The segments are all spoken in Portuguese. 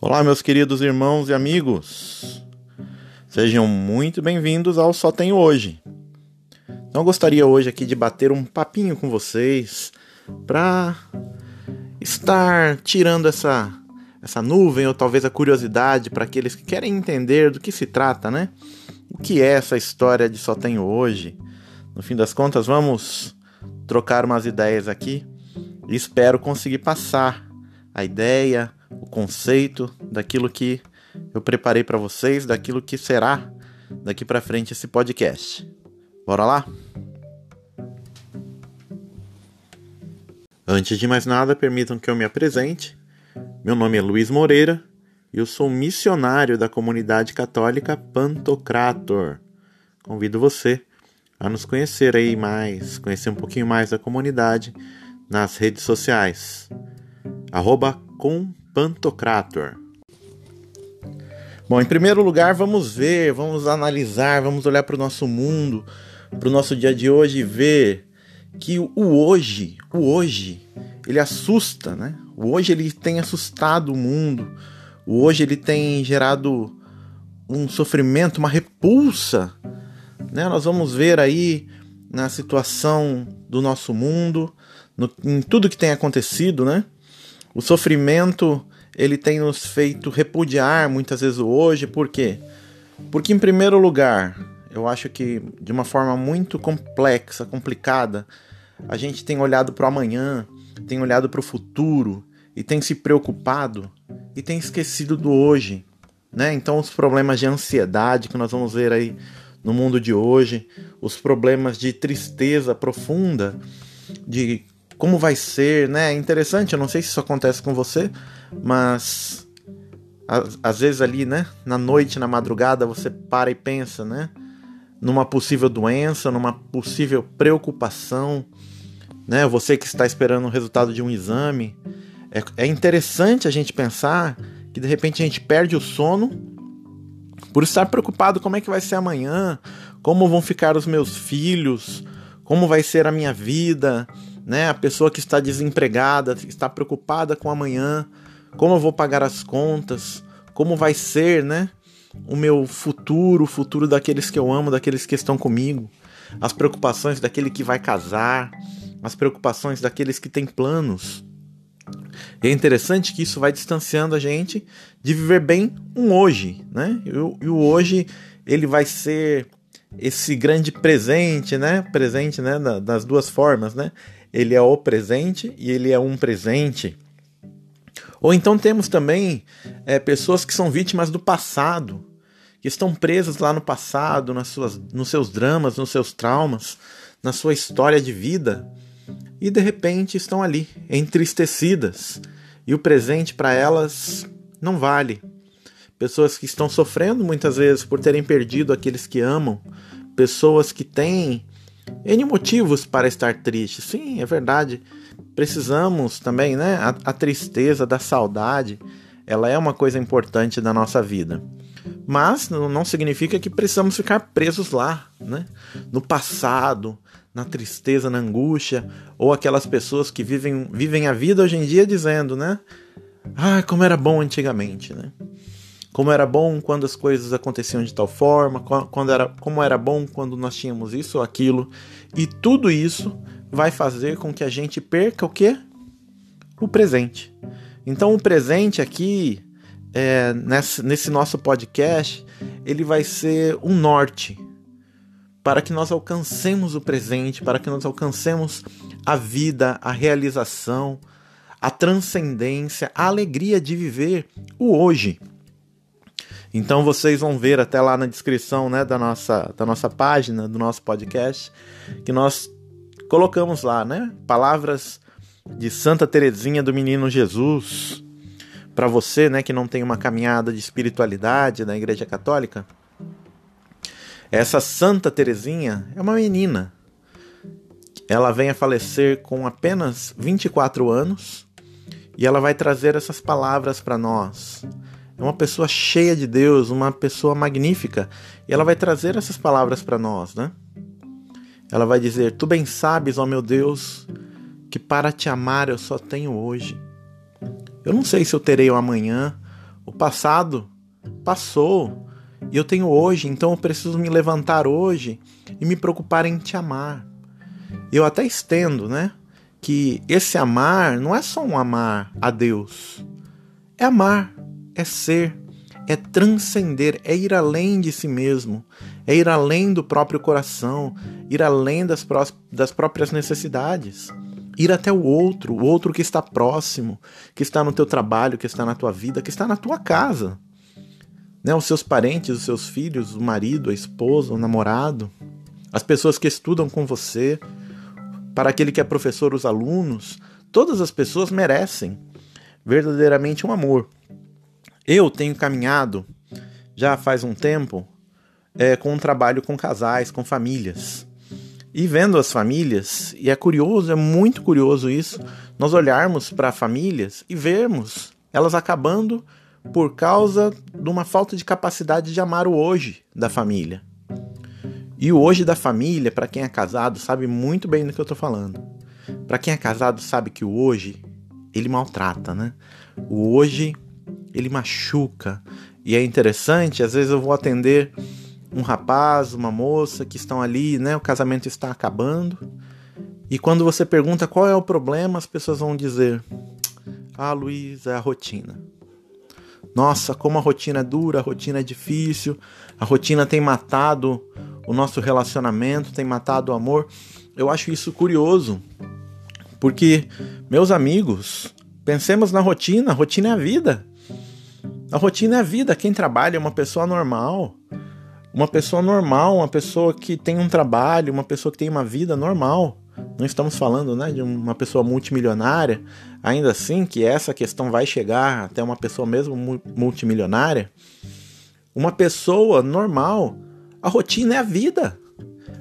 Olá, meus queridos irmãos e amigos. Sejam muito bem-vindos ao Só Tenho Hoje. Então, gostaria hoje aqui de bater um papinho com vocês para estar tirando essa essa nuvem ou talvez a curiosidade para aqueles que querem entender do que se trata, né? O que é essa história de Só Tenho Hoje? No fim das contas, vamos trocar umas ideias aqui e espero conseguir passar a ideia, o conceito daquilo que eu preparei para vocês, daquilo que será daqui para frente esse podcast. Bora lá? Antes de mais nada, permitam que eu me apresente. Meu nome é Luiz Moreira e eu sou missionário da comunidade católica Pantocrator. Convido você a nos conhecer aí mais, conhecer um pouquinho mais da comunidade nas redes sociais. Arroba com Pantocrator. Bom, em primeiro lugar, vamos ver, vamos analisar, vamos olhar para o nosso mundo, para o nosso dia de hoje e ver que o hoje, o hoje, ele assusta, né? O hoje ele tem assustado o mundo. O hoje ele tem gerado um sofrimento, uma repulsa, né? Nós vamos ver aí na situação do nosso mundo, no, em tudo que tem acontecido, né? O sofrimento ele tem nos feito repudiar muitas vezes hoje, por quê? Porque, em primeiro lugar, eu acho que de uma forma muito complexa, complicada, a gente tem olhado para o amanhã, tem olhado para o futuro e tem se preocupado e tem esquecido do hoje, né? Então, os problemas de ansiedade que nós vamos ver aí no mundo de hoje, os problemas de tristeza profunda, de como vai ser, né? É interessante, eu não sei se isso acontece com você, mas às, vezes ali, né, na noite, na madrugada, você para e pensa, né, numa possível doença, numa possível preocupação, né? Você que está esperando o resultado de um exame, é, é interessante a gente pensar que de repente a gente perde o sono por estar preocupado como é que vai ser amanhã, como vão ficar os meus filhos, como vai ser a minha vida, né? A pessoa que está desempregada, está preocupada com amanhã, como eu vou pagar as contas, como vai ser, né? O meu futuro, o futuro daqueles que eu amo, daqueles que estão comigo, as preocupações daquele que vai casar, as preocupações daqueles que têm planos. E é interessante que isso vai distanciando a gente de viver bem um hoje, né? E o, hoje ele vai ser esse grande presente, né? Presente, né? Das duas formas, né? Ele é o presente e ele é um presente. Ou então temos também é, pessoas que são vítimas do passado, que estão presas lá no passado, nas suas, nos seus dramas, nos seus traumas, na sua história de vida, e de repente estão ali, entristecidas, e o presente para elas não vale. Pessoas que estão sofrendo muitas vezes por terem perdido aqueles que amam, pessoas que têm N motivos para estar triste. Sim, é verdade. Precisamos também, né? A, a, tristeza, da saudade, ela é uma coisa importante da nossa vida. Mas não significa que precisamos ficar presos lá, né? No passado, na tristeza, na angústia, ou aquelas pessoas que vivem, vivem a vida hoje em dia dizendo, né? Ah, como era bom antigamente, né? Como era bom quando as coisas aconteciam de tal forma, quando era, como era bom quando nós tínhamos isso ou aquilo. E tudo isso vai fazer com que a gente perca o quê? O presente. Então o presente aqui, é, nesse, nesse nosso podcast, ele vai ser um norte para que nós alcancemos o presente, para que nós alcancemos a vida, a realização, a transcendência, a alegria de viver o hoje. Então vocês vão ver até lá na descrição né, da, nossa, da nossa página, do nosso podcast, que nós colocamos lá, né? Palavras de Santa Teresinha do Menino Jesus. Para você, né, que não tem uma caminhada de espiritualidade na Igreja Católica, essa Santa Teresinha é uma menina. Ela vem a falecer com apenas 24 anos e ela vai trazer essas palavras para nós é uma pessoa cheia de Deus, uma pessoa magnífica, e ela vai trazer essas palavras para nós, né? Ela vai dizer: Tu bem sabes, ó meu Deus, que para te amar eu só tenho hoje. Eu não sei se eu terei o amanhã O passado passou e eu tenho hoje, então eu preciso me levantar hoje e me preocupar em te amar. Eu até estendo, né? Que esse amar não é só um amar a Deus, é amar, é ser, é transcender, é ir além de si mesmo, é ir além do próprio coração, ir além das, pró das próprias necessidades, ir até o outro, o outro que está próximo, que está no teu trabalho, que está na tua vida, que está na tua casa. Né? Os seus parentes, os seus filhos, o marido, a esposa, o namorado, as pessoas que estudam com você, para aquele que é professor, os alunos, todas as pessoas merecem verdadeiramente um amor. Eu tenho caminhado já faz um tempo é, com um trabalho com casais, com famílias. E vendo as famílias, e é curioso, é muito curioso isso, nós olharmos para famílias e vermos elas acabando por causa de uma falta de capacidade de amar o hoje da família. E o hoje da família, para quem é casado, sabe muito bem do que eu estou falando. Para quem é casado, sabe que o hoje ele maltrata, né? O hoje ele machuca. E é interessante, às vezes eu vou atender um rapaz, uma moça que estão ali, né? O casamento está acabando. E quando você pergunta qual é o problema, as pessoas vão dizer: Ah, Luiz, é a rotina. Nossa, como a rotina é dura, a rotina é difícil, a rotina tem matado o nosso relacionamento, tem matado o amor. Eu acho isso curioso, porque, meus amigos, pensemos na rotina, a rotina é a vida. A rotina é a vida. Quem trabalha é uma pessoa normal. Uma pessoa normal, uma pessoa que tem um trabalho, uma pessoa que tem uma vida normal. Não estamos falando né, de uma pessoa multimilionária, ainda assim que essa questão vai chegar até uma pessoa mesmo multimilionária. Uma pessoa normal, a rotina é a vida,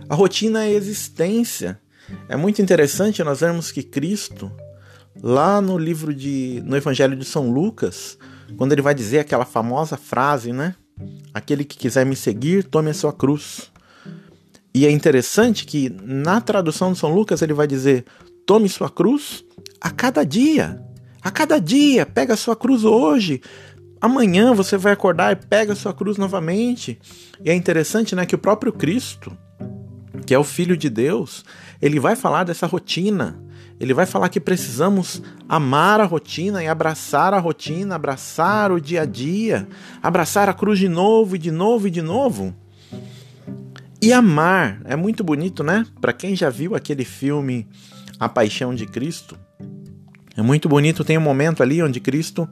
a rotina é a existência. É muito interessante nós vermos que Cristo, lá no livro de. no Evangelho de São Lucas, quando ele vai dizer aquela famosa frase, né? Aquele que quiser me seguir, tome a sua cruz. E é interessante que na tradução de São Lucas ele vai dizer: tome sua cruz a cada dia. A cada dia, pega a sua cruz hoje. Amanhã você vai acordar e pega a sua cruz novamente. E é interessante, né, que o próprio Cristo, que é o filho de Deus, ele vai falar dessa rotina ele vai falar que precisamos amar a rotina e abraçar a rotina, abraçar o dia a dia, abraçar a cruz de novo e de novo e de novo. E amar é muito bonito, né? Para quem já viu aquele filme A Paixão de Cristo, é muito bonito. Tem um momento ali onde Cristo,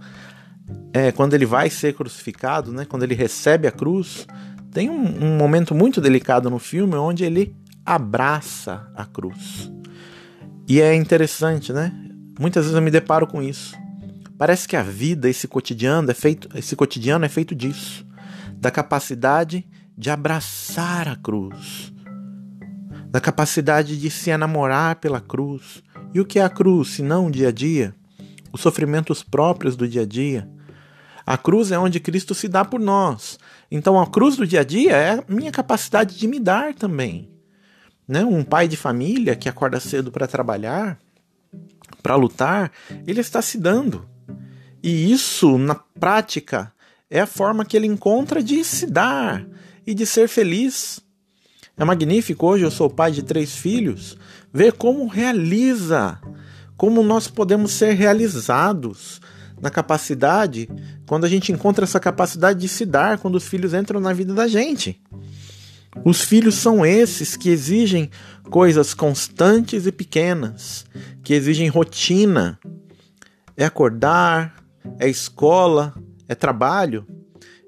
é, quando ele vai ser crucificado, né? Quando ele recebe a cruz, tem um, um momento muito delicado no filme onde ele abraça a cruz. E é interessante, né? Muitas vezes eu me deparo com isso. Parece que a vida, esse cotidiano é feito, esse cotidiano é feito disso, da capacidade de abraçar a cruz, da capacidade de se enamorar pela cruz. E o que é a cruz, se não o dia a dia? Os sofrimentos próprios do dia a dia. A cruz é onde Cristo se dá por nós. Então a cruz do dia a dia é a minha capacidade de me dar também. Né? Um pai de família que acorda cedo para trabalhar, para lutar, ele está se dando. E isso, na prática, é a forma que ele encontra de se dar e de ser feliz. É magnífico hoje, eu sou pai de três filhos, ver como realiza, como nós podemos ser realizados na capacidade, quando a gente encontra essa capacidade de se dar, quando os filhos entram na vida da gente. Os filhos são esses que exigem coisas constantes e pequenas, que exigem rotina. É acordar, é escola, é trabalho.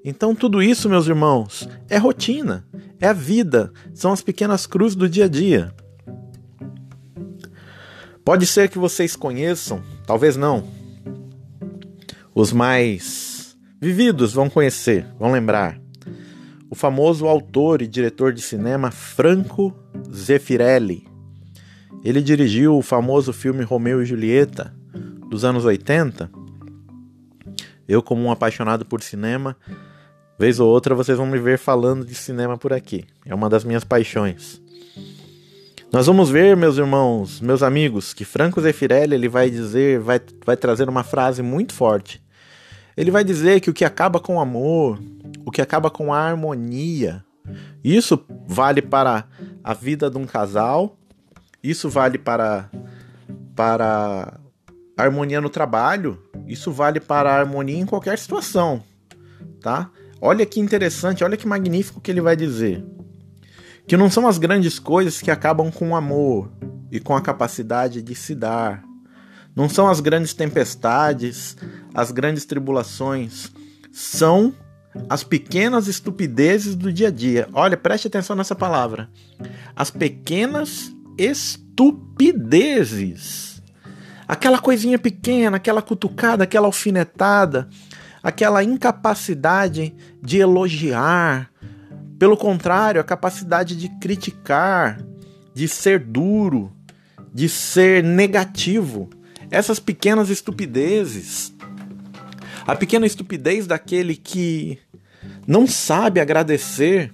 Então, tudo isso, meus irmãos, é rotina, é a vida, são as pequenas cruzes do dia a dia. Pode ser que vocês conheçam, talvez não. Os mais vividos vão conhecer, vão lembrar o famoso autor e diretor de cinema Franco Zeffirelli. Ele dirigiu o famoso filme Romeu e Julieta dos anos 80. Eu, como um apaixonado por cinema, vez ou outra vocês vão me ver falando de cinema por aqui. É uma das minhas paixões. Nós vamos ver, meus irmãos, meus amigos, que Franco Zeffirelli ele vai dizer, vai, vai trazer uma frase muito forte. ele vai dizer que o que acaba com o amor, o que acaba com a harmonia, isso vale para a vida de um casal, isso vale para para a harmonia no trabalho, isso vale para a harmonia em qualquer situação, tá? Olha que interessante, olha que magnífico que ele vai dizer. Que não são as grandes coisas que acabam com o amor e com a capacidade de se dar. Não são as grandes tempestades, as grandes tribulações. São as pequenas estupidezes do dia a dia. Olha, preste atenção nessa palavra. As pequenas estupidezes. Aquela coisinha pequena, aquela cutucada, aquela alfinetada, aquela incapacidade de elogiar. Pelo contrário, a capacidade de criticar, de ser duro, de ser negativo. Essas pequenas estupidezes. A pequena estupidez daquele que não sabe agradecer.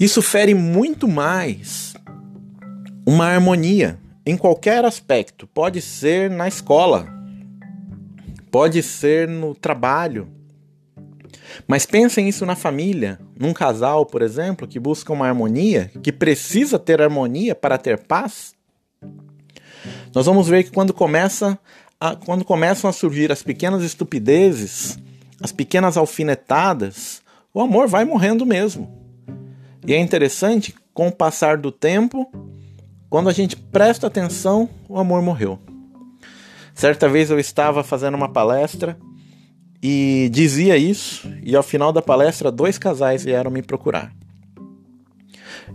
Isso fere muito mais uma harmonia em qualquer aspecto. Pode ser na escola, pode ser no trabalho. Mas pensem isso na família, num casal, por exemplo, que busca uma harmonia, que precisa ter harmonia para ter paz. Nós vamos ver que quando, começa a, quando começam a surgir as pequenas estupidezes, as pequenas alfinetadas, o amor vai morrendo mesmo. E é interessante, com o passar do tempo, quando a gente presta atenção, o amor morreu. Certa vez eu estava fazendo uma palestra e dizia isso, e ao final da palestra, dois casais vieram me procurar.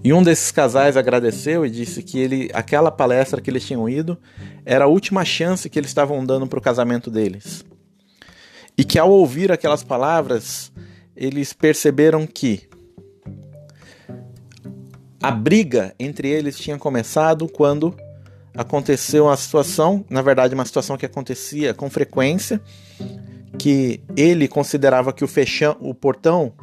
E um desses casais agradeceu e disse que ele, aquela palestra que eles tinham ido era a última chance que eles estavam dando para o casamento deles. E que ao ouvir aquelas palavras, eles perceberam que a briga entre eles tinha começado quando aconteceu uma situação, na verdade, uma situação que acontecia com frequência, que ele considerava que o fechão, o portão,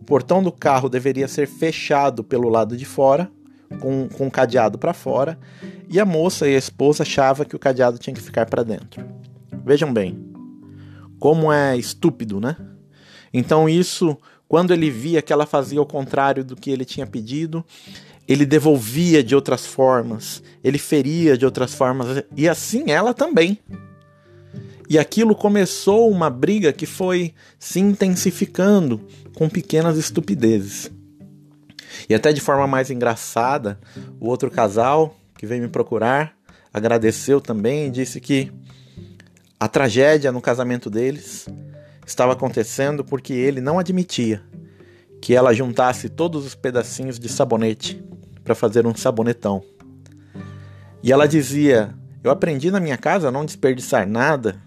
o portão do carro deveria ser fechado pelo lado de fora, com, com um cadeado para fora, e a moça e a esposa achavam que o cadeado tinha que ficar para dentro. Vejam bem, como é estúpido, né? Então isso, quando ele via que ela fazia o contrário do que ele tinha pedido, ele devolvia de outras formas, ele feria de outras formas, e assim ela também. E aquilo começou uma briga que foi se intensificando com pequenas estupidezes. E até de forma mais engraçada, o outro casal que veio me procurar agradeceu também e disse que a tragédia no casamento deles estava acontecendo porque ele não admitia que ela juntasse todos os pedacinhos de sabonete para fazer um sabonetão. E ela dizia: Eu aprendi na minha casa a não desperdiçar nada.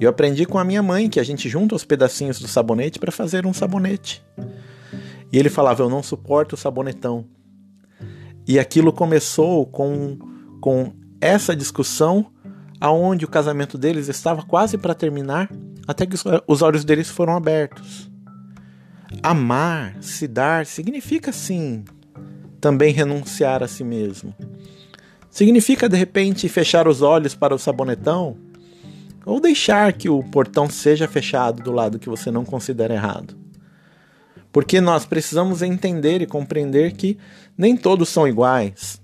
Eu aprendi com a minha mãe que a gente junta os pedacinhos do sabonete para fazer um sabonete. E ele falava: Eu não suporto o sabonetão. E aquilo começou com, com essa discussão, aonde o casamento deles estava quase para terminar, até que os olhos deles foram abertos. Amar, se dar, significa sim também renunciar a si mesmo. Significa de repente fechar os olhos para o sabonetão ou deixar que o portão seja fechado do lado que você não considera errado. Porque nós precisamos entender e compreender que nem todos são iguais.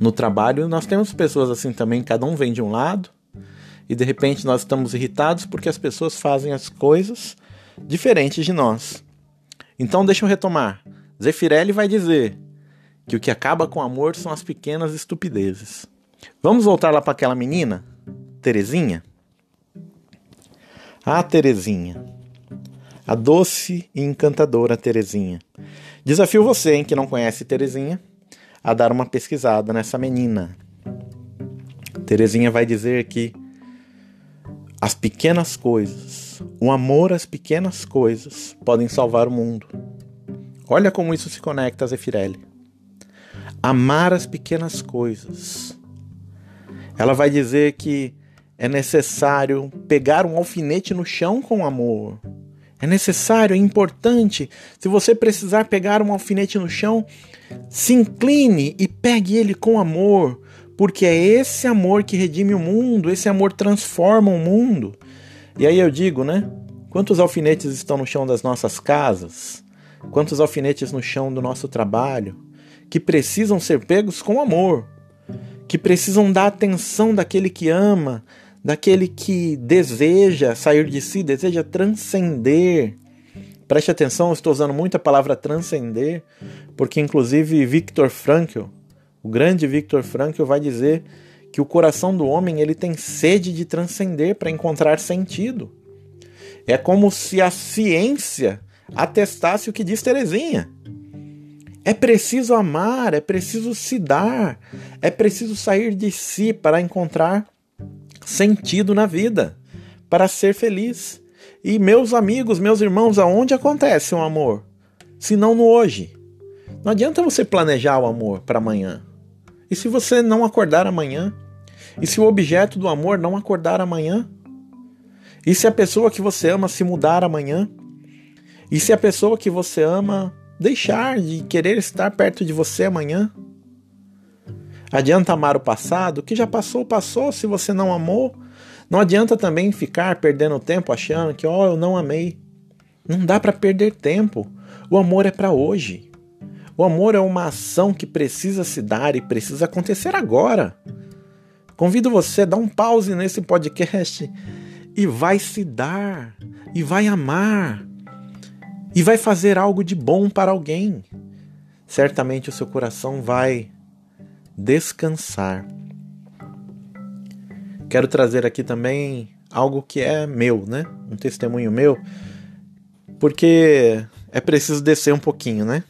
No trabalho, nós temos pessoas assim também, cada um vem de um lado, e de repente nós estamos irritados porque as pessoas fazem as coisas diferentes de nós. Então, deixa eu retomar. Zefirelli vai dizer que o que acaba com o amor são as pequenas estupidezes. Vamos voltar lá para aquela menina, Terezinha? Ah, Terezinha. A doce e encantadora Terezinha. Desafio você, hein, que não conhece Terezinha, a dar uma pesquisada nessa menina. Terezinha vai dizer que as pequenas coisas, o amor às pequenas coisas podem salvar o mundo. Olha como isso se conecta Zefirelli. Amar as pequenas coisas. Ela vai dizer que é necessário pegar um alfinete no chão com amor. É necessário, é importante. Se você precisar pegar um alfinete no chão, se incline e pegue ele com amor, porque é esse amor que redime o mundo, esse amor transforma o mundo. E aí eu digo, né? Quantos alfinetes estão no chão das nossas casas? Quantos alfinetes no chão do nosso trabalho? Que precisam ser pegos com amor, que precisam da atenção daquele que ama, daquele que deseja sair de si, deseja transcender. Preste atenção, estou usando muito a palavra transcender, porque inclusive Viktor Frankl, o grande Viktor Frankl vai dizer que o coração do homem ele tem sede de transcender para encontrar sentido. É como se a ciência atestasse o que diz Terezinha. É preciso amar, é preciso se dar, é preciso sair de si para encontrar sentido na vida, para ser feliz. E meus amigos, meus irmãos, aonde acontece o um amor? Se não no hoje. Não adianta você planejar o amor para amanhã. E se você não acordar amanhã? E se o objeto do amor não acordar amanhã? E se a pessoa que você ama se mudar amanhã? E se a pessoa que você ama deixar de querer estar perto de você amanhã? Adianta amar o passado? O que já passou, passou. Se você não amou, não adianta também ficar perdendo tempo achando que, ó, oh, eu não amei. Não dá para perder tempo. O amor é para hoje. O amor é uma ação que precisa se dar e precisa acontecer agora. Convido você a dar um pause nesse podcast e vai se dar, e vai amar, e vai fazer algo de bom para alguém. Certamente o seu coração vai descansar. Quero trazer aqui também algo que é meu, né? Um testemunho meu, porque é preciso descer um pouquinho, né?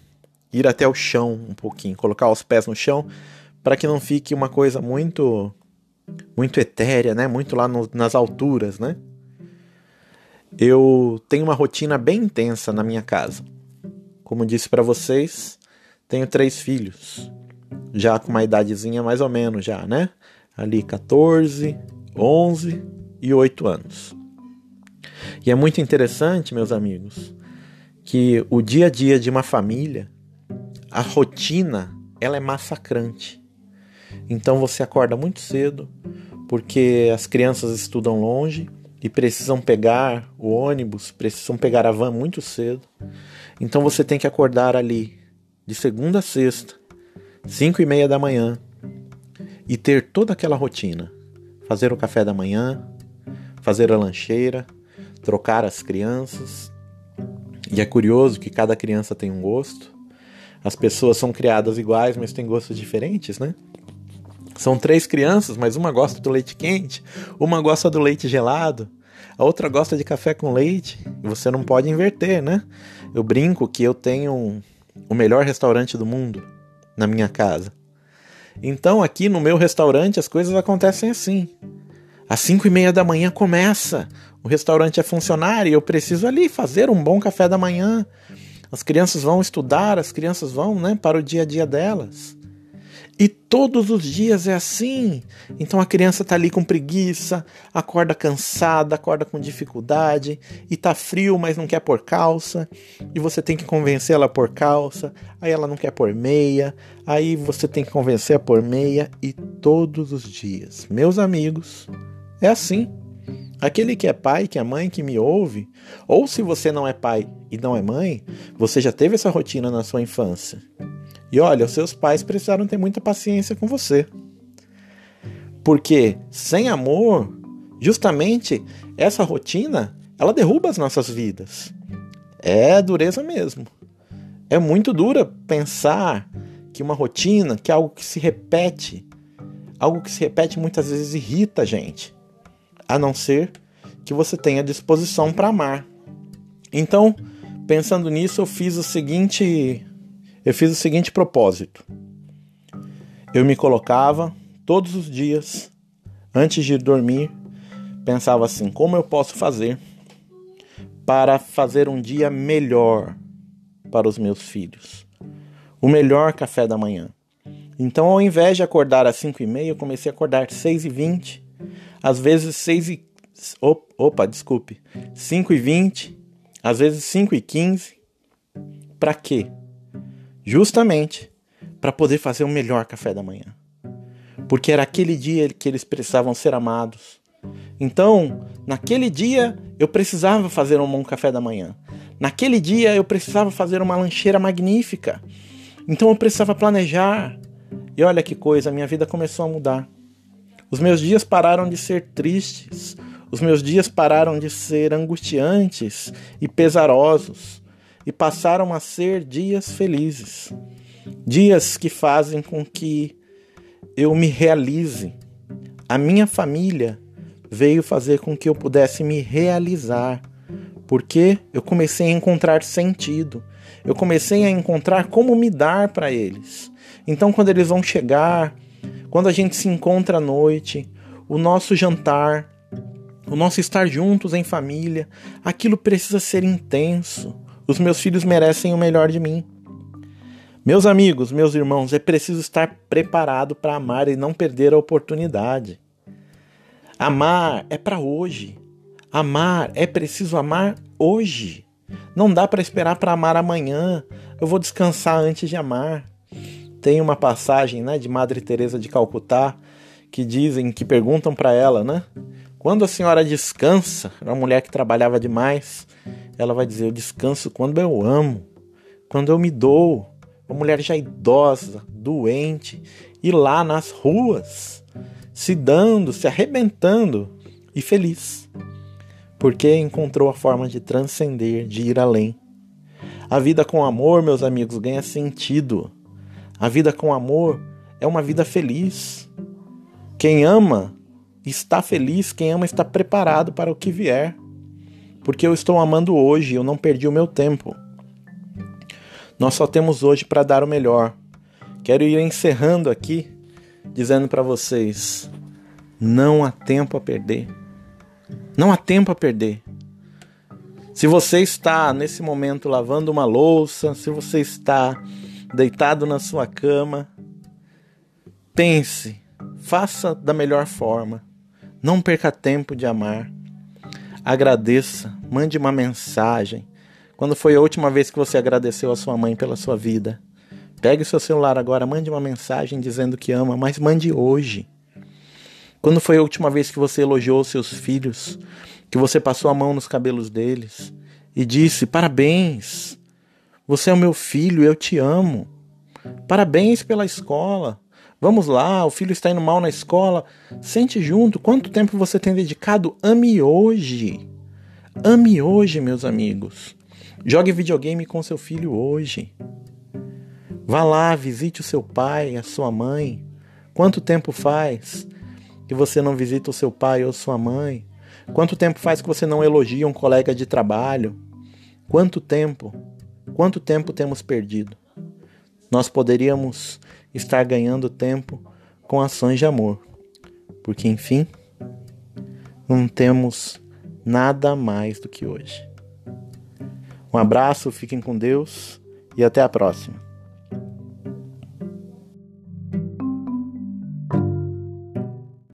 Ir até o chão um pouquinho, colocar os pés no chão, para que não fique uma coisa muito muito etérea, né? Muito lá no, nas alturas, né? Eu tenho uma rotina bem intensa na minha casa. Como disse para vocês, tenho três filhos, já com uma idadezinha mais ou menos já, né? Ali 14, 11 e 8 anos. E é muito interessante, meus amigos, que o dia a dia de uma família, a rotina, ela é massacrante. Então você acorda muito cedo, porque as crianças estudam longe e precisam pegar o ônibus, precisam pegar a van muito cedo. Então você tem que acordar ali de segunda a sexta, cinco e meia da manhã, e ter toda aquela rotina. Fazer o café da manhã, fazer a lancheira, trocar as crianças. E é curioso que cada criança tem um gosto. As pessoas são criadas iguais, mas têm gostos diferentes, né? São três crianças, mas uma gosta do leite quente, uma gosta do leite gelado, a outra gosta de café com leite. Você não pode inverter, né? Eu brinco que eu tenho o melhor restaurante do mundo na minha casa. Então aqui no meu restaurante as coisas acontecem assim. Às cinco e meia da manhã começa. O restaurante é funcionário e eu preciso ali fazer um bom café da manhã. As crianças vão estudar, as crianças vão, né, para o dia a dia delas. E todos os dias é assim. Então a criança tá ali com preguiça, acorda cansada, acorda com dificuldade, e tá frio, mas não quer pôr calça, e você tem que convencer ela a pôr calça, aí ela não quer pôr meia, aí você tem que convencer a pôr meia, e todos os dias. Meus amigos, é assim. Aquele que é pai, que é mãe, que me ouve, ou se você não é pai e não é mãe, você já teve essa rotina na sua infância. E olha, os seus pais precisaram ter muita paciência com você. Porque sem amor, justamente essa rotina, ela derruba as nossas vidas. É dureza mesmo. É muito dura pensar que uma rotina, que é algo que se repete, algo que se repete muitas vezes irrita a gente. A não ser que você tenha disposição para amar. Então, pensando nisso, eu fiz o seguinte eu fiz o seguinte propósito. Eu me colocava todos os dias, antes de dormir, pensava assim: como eu posso fazer para fazer um dia melhor para os meus filhos? O melhor café da manhã. Então, ao invés de acordar às 5 e meia, eu comecei a acordar às 6 e 20, às vezes 6 e... Opa, desculpe. 5 e 20, às vezes 5 e 15. Para quê? Justamente para poder fazer o melhor café da manhã. Porque era aquele dia que eles precisavam ser amados, Então, naquele dia eu precisava fazer um bom café da manhã. Naquele dia eu precisava fazer uma lancheira magnífica. Então eu precisava planejar. E olha que coisa, minha vida começou a mudar. Os meus dias pararam de ser tristes. Os meus dias pararam de ser angustiantes e pesarosos e passaram a ser dias felizes. Dias que fazem com que eu me realize. A minha família veio fazer com que eu pudesse me realizar, porque eu comecei a encontrar sentido. Eu comecei a encontrar como me dar para eles. Então, quando eles vão chegar, quando a gente se encontra à noite, o nosso jantar, o nosso estar juntos em família, aquilo precisa ser intenso. Os meus filhos merecem o melhor de mim. Meus amigos, meus irmãos, é preciso estar preparado para amar e não perder a oportunidade. Amar é para hoje. Amar é preciso amar hoje. Não dá para esperar para amar amanhã. Eu vou descansar antes de amar. Tem uma passagem, né, de Madre Teresa de Calcutá que dizem, que perguntam para ela, né? Quando a senhora descansa, uma mulher que trabalhava demais, ela vai dizer: "Eu descanso quando eu amo, quando eu me dou, uma mulher já idosa, doente, e lá nas ruas, se dando, se arrebentando e feliz, porque encontrou a forma de transcender, de ir além. A vida com amor, meus amigos, ganha sentido. A vida com amor é uma vida feliz. Quem ama está feliz, quem ama está preparado para o que vier. Porque eu estou amando hoje, eu não perdi o meu tempo. Nós só temos hoje para dar o melhor. Quero ir encerrando aqui dizendo para vocês: não há tempo a perder. Não há tempo a perder. Se você está nesse momento lavando uma louça, se você está deitado na sua cama, pense, faça da melhor forma. Não perca tempo de amar. Agradeça, mande uma mensagem, quando foi a última vez que você agradeceu a sua mãe pela sua vida? Pegue seu celular agora, mande uma mensagem dizendo que ama, mas mande hoje. Quando foi a última vez que você elogiou seus filhos, que você passou a mão nos cabelos deles e disse: Parabéns, você é o meu filho, eu te amo. Parabéns pela escola. Vamos lá, o filho está indo mal na escola. Sente junto. Quanto tempo você tem dedicado? Ame hoje. Ame hoje, meus amigos. Jogue videogame com seu filho hoje. Vá lá, visite o seu pai, a sua mãe. Quanto tempo faz que você não visita o seu pai ou sua mãe? Quanto tempo faz que você não elogia um colega de trabalho? Quanto tempo? Quanto tempo temos perdido? Nós poderíamos estar ganhando tempo com ações de amor, porque enfim, não temos nada mais do que hoje. Um abraço, fiquem com Deus e até a próxima.